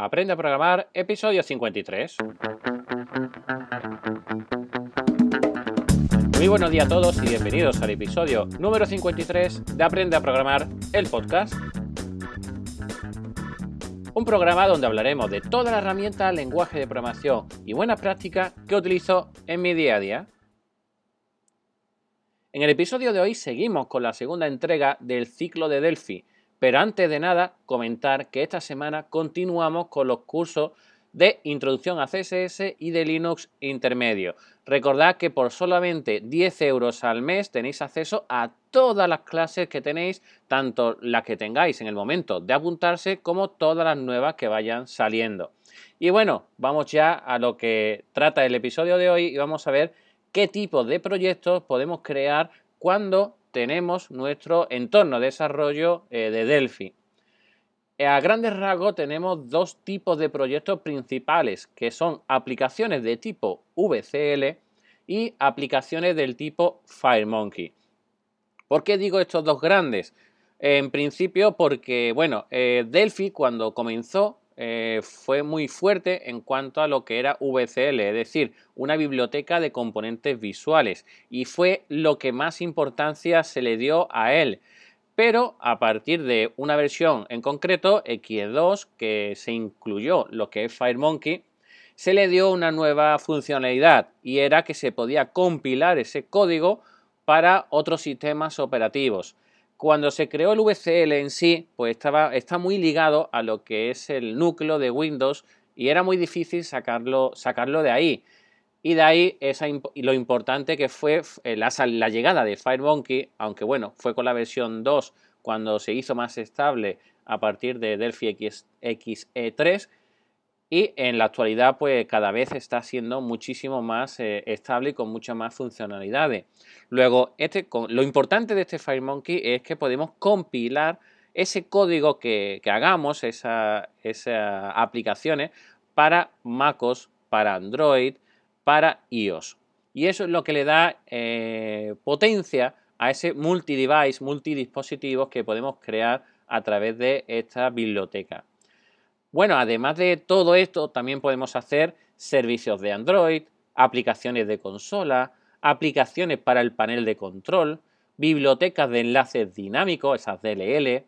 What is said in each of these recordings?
Aprende a programar, episodio 53. Muy buenos días a todos y bienvenidos al episodio número 53 de Aprende a programar, el podcast. Un programa donde hablaremos de todas las herramientas, lenguaje de programación y buenas prácticas que utilizo en mi día a día. En el episodio de hoy seguimos con la segunda entrega del ciclo de Delphi, pero antes de nada comentar que esta semana continuamos con los cursos de introducción a CSS y de Linux intermedio. Recordad que por solamente 10 euros al mes tenéis acceso a todas las clases que tenéis, tanto las que tengáis en el momento de apuntarse como todas las nuevas que vayan saliendo. Y bueno, vamos ya a lo que trata el episodio de hoy y vamos a ver qué tipo de proyectos podemos crear cuando tenemos nuestro entorno de desarrollo eh, de Delphi. A grandes rasgos tenemos dos tipos de proyectos principales, que son aplicaciones de tipo VCL y aplicaciones del tipo FireMonkey. ¿Por qué digo estos dos grandes? En principio porque, bueno, eh, Delphi cuando comenzó eh, fue muy fuerte en cuanto a lo que era VCL, es decir, una biblioteca de componentes visuales, y fue lo que más importancia se le dio a él. Pero a partir de una versión en concreto, X2, que se incluyó lo que es FireMonkey, se le dio una nueva funcionalidad y era que se podía compilar ese código para otros sistemas operativos. Cuando se creó el VCL en sí, pues estaba, está muy ligado a lo que es el núcleo de Windows y era muy difícil sacarlo, sacarlo de ahí. Y de ahí esa, lo importante que fue eh, la, la llegada de FireMonkey, aunque bueno, fue con la versión 2 cuando se hizo más estable a partir de Delphi XE3, y en la actualidad pues cada vez está siendo muchísimo más eh, estable y con muchas más funcionalidades. Luego, este, lo importante de este FireMonkey es que podemos compilar ese código que, hagamos, esas aplicaciones, para MacOS, para Android, para iOS. Y eso es lo que le da eh, potencia a ese multi-device, multidispositivos que podemos crear a través de esta biblioteca. Bueno, además de todo esto, también podemos hacer servicios de Android, aplicaciones de consola, aplicaciones para el panel de control, bibliotecas de enlaces dinámicos, esas DLL.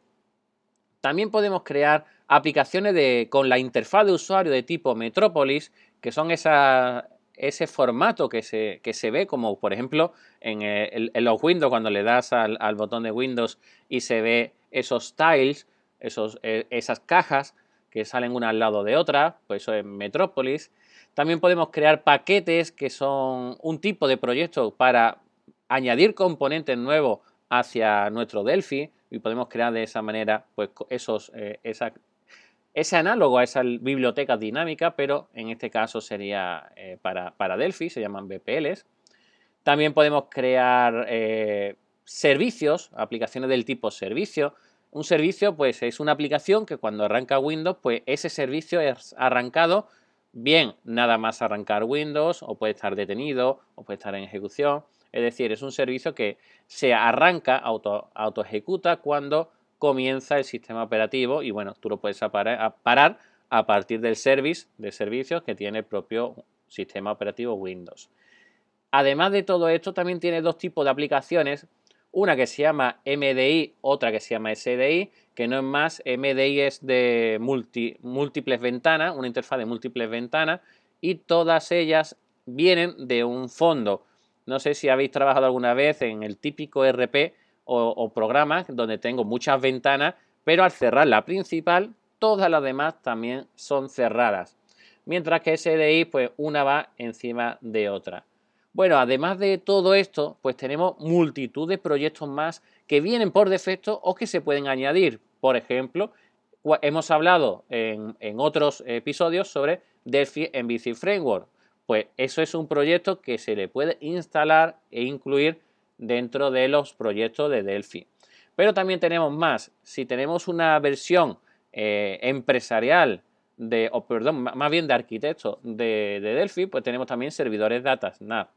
También podemos crear aplicaciones con la interfaz de usuario de tipo Metropolis, que son ese formato que se, ve como, por ejemplo, en, los Windows, cuando le das al, botón de Windows y se ve esos tiles, eh, esas cajas que salen una al lado de otra, pues eso es Metrópolis. También podemos crear paquetes que son un tipo de proyecto para añadir componentes nuevos hacia nuestro Delphi y podemos crear de esa manera pues esos, eh, ese análogo a esa biblioteca dinámica, pero en este caso sería eh, para, para, Delphi, se llaman BPLs. También podemos crear eh, servicios, aplicaciones del tipo servicio, un servicio, pues es una aplicación que cuando arranca Windows, pues ese servicio es arrancado bien nada más arrancar Windows, o puede estar detenido, o puede estar en ejecución. Es decir, es un servicio que se arranca, auto, ejecuta cuando comienza el sistema operativo y bueno, tú lo puedes parar a partir del service de servicios que tiene el propio sistema operativo Windows. Además de todo esto, también tiene dos tipos de aplicaciones una que se llama MDI, otra que se llama SDI, que no es más, MDI es de múltiples ventanas, una interfaz de múltiples ventanas, y todas ellas vienen de un fondo. No sé si habéis trabajado alguna vez en el típico RP o, o programa donde tengo muchas ventanas, pero al cerrar la principal, todas las demás también son cerradas. Mientras que SDI, pues una va encima de otra. Bueno, además de todo esto, pues tenemos multitud de proyectos más que vienen por defecto o que se pueden añadir. Por ejemplo, hemos hablado en, otros episodios sobre Delphi MVC Framework. Pues eso es un proyecto que se le puede instalar e incluir dentro de los proyectos de Delphi. Pero también tenemos más. Si tenemos una versión eh, empresarial de, o perdón, más bien de arquitecto de, de, Delphi, pues tenemos también servidores DataSnap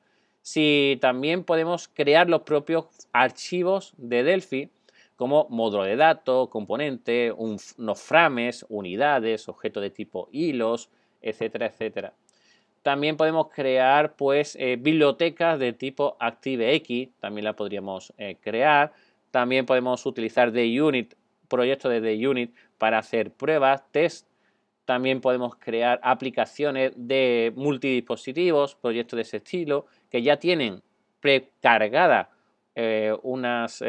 si también podemos crear los propios archivos de Delphi como módulo de datos, componente, unos frames, unidades, objetos de tipo hilos, etcétera, etcétera. También podemos crear pues eh, bibliotecas de tipo ActiveX, también la podríamos eh, crear. También podemos utilizar unit proyectos de unit para hacer pruebas, test. También podemos crear aplicaciones de multidispositivos, proyectos de ese estilo, que ya tienen precargadas eh, unas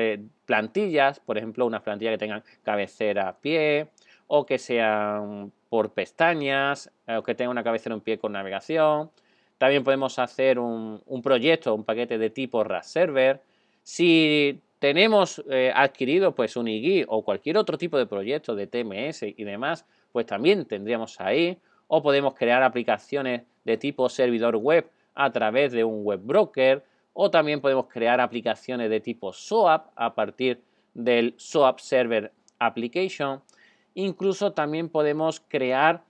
plantillas, por ejemplo, unas plantillas que tengan cabecera a pie o que sean por pestañas, o que tenga una cabecera un pie con navegación. También podemos hacer un, proyecto, un paquete de tipo RAS Server. Si tenemos eh, adquirido pues un IGI o cualquier otro tipo de proyecto de TMS y demás, pues también tendríamos ahí. O podemos crear aplicaciones de tipo servidor web a través de un web broker. O también podemos crear aplicaciones de tipo SOAP a partir del SOAP Server Application. Incluso también podemos crear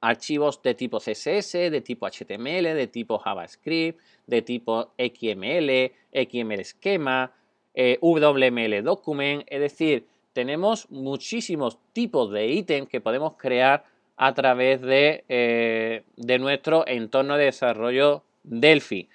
archivos de tipo CSS, de tipo HTML, de tipo JavaScript, de tipo XML, XML esquema, eh, WML document, es decir, tenemos muchísimos tipos de ítems que podemos crear a través de, eh, de nuestro entorno de desarrollo Delphi.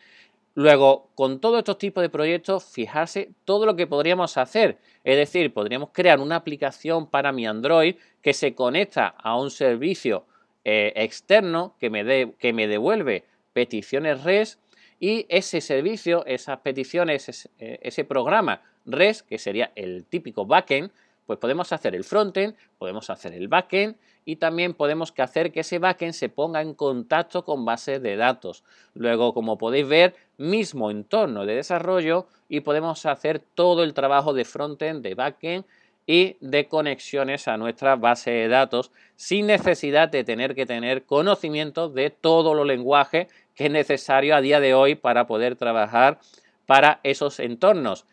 Luego, con todos estos tipos de proyectos, fijarse todo lo que podríamos hacer. Es decir, podríamos crear una aplicación para mi Android que se conecta a un servicio eh, externo que me, que me devuelve peticiones REST y ese servicio, esas peticiones, ese, eh, ese programa REST, que sería el típico backend, pues podemos hacer el frontend, podemos hacer el backend y también podemos hacer que ese backend se ponga en contacto con bases de datos. Luego, como podéis ver, mismo entorno de desarrollo y podemos hacer todo el trabajo de frontend, de backend y de conexiones a nuestra base de datos sin necesidad de tener que tener conocimiento de todos los lenguajes que es necesario a día de hoy para poder trabajar para esos entornos.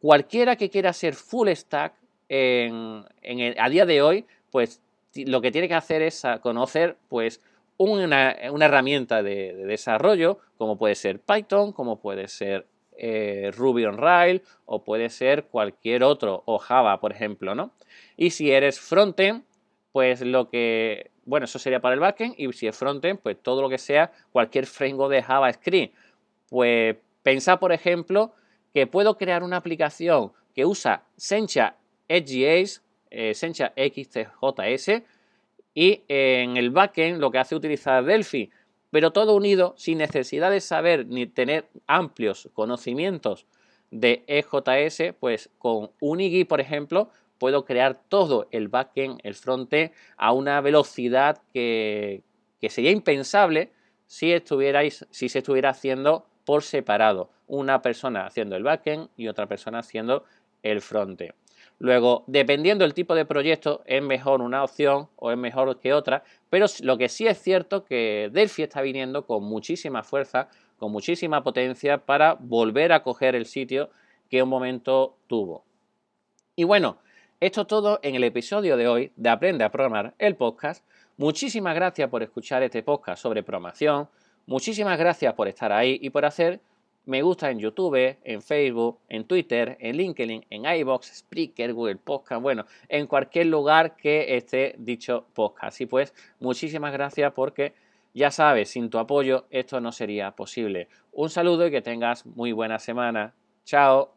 Cualquiera que quiera ser full stack a día de hoy, pues lo que tiene que hacer es conocer pues una, herramienta de, desarrollo, como puede ser Python, como puede ser eh, Ruby on Rails, o puede ser cualquier otro, o Java, por ejemplo, ¿no? Y si eres frontend, pues lo que, bueno, eso sería para el backend, y si es frontend, pues todo lo que sea cualquier framework de JavaScript. Pues pensad, por ejemplo, que puedo crear una aplicación que usa Sencha XJS, eh, Sencha XTJS, y en el backend lo que hace utilizar Delphi, pero todo unido sin necesidad de saber ni tener amplios conocimientos de EJS, pues con Unigui, por ejemplo, puedo crear todo el backend, el frontend, a una velocidad que, que sería impensable si, estuvierais, si se estuviera haciendo por separado. Una persona haciendo el backend y otra persona haciendo el frontend. Luego, dependiendo del tipo de proyecto, es mejor una opción o es mejor que otra, pero lo que sí es cierto que Delphi está viniendo con muchísima fuerza, con muchísima potencia para volver a coger el sitio que un momento tuvo. Y bueno, esto es todo en el episodio de hoy de Aprende a Programar el podcast. Muchísimas gracias por escuchar este podcast sobre programación. Muchísimas gracias por estar ahí y por hacer me gusta en YouTube, en Facebook, en Twitter, en LinkedIn, en iBox, Spreaker, Google Podcast, bueno, en cualquier lugar que esté dicho podcast. Y pues muchísimas gracias porque ya sabes, sin tu apoyo esto no sería posible. Un saludo y que tengas muy buena semana. Chao.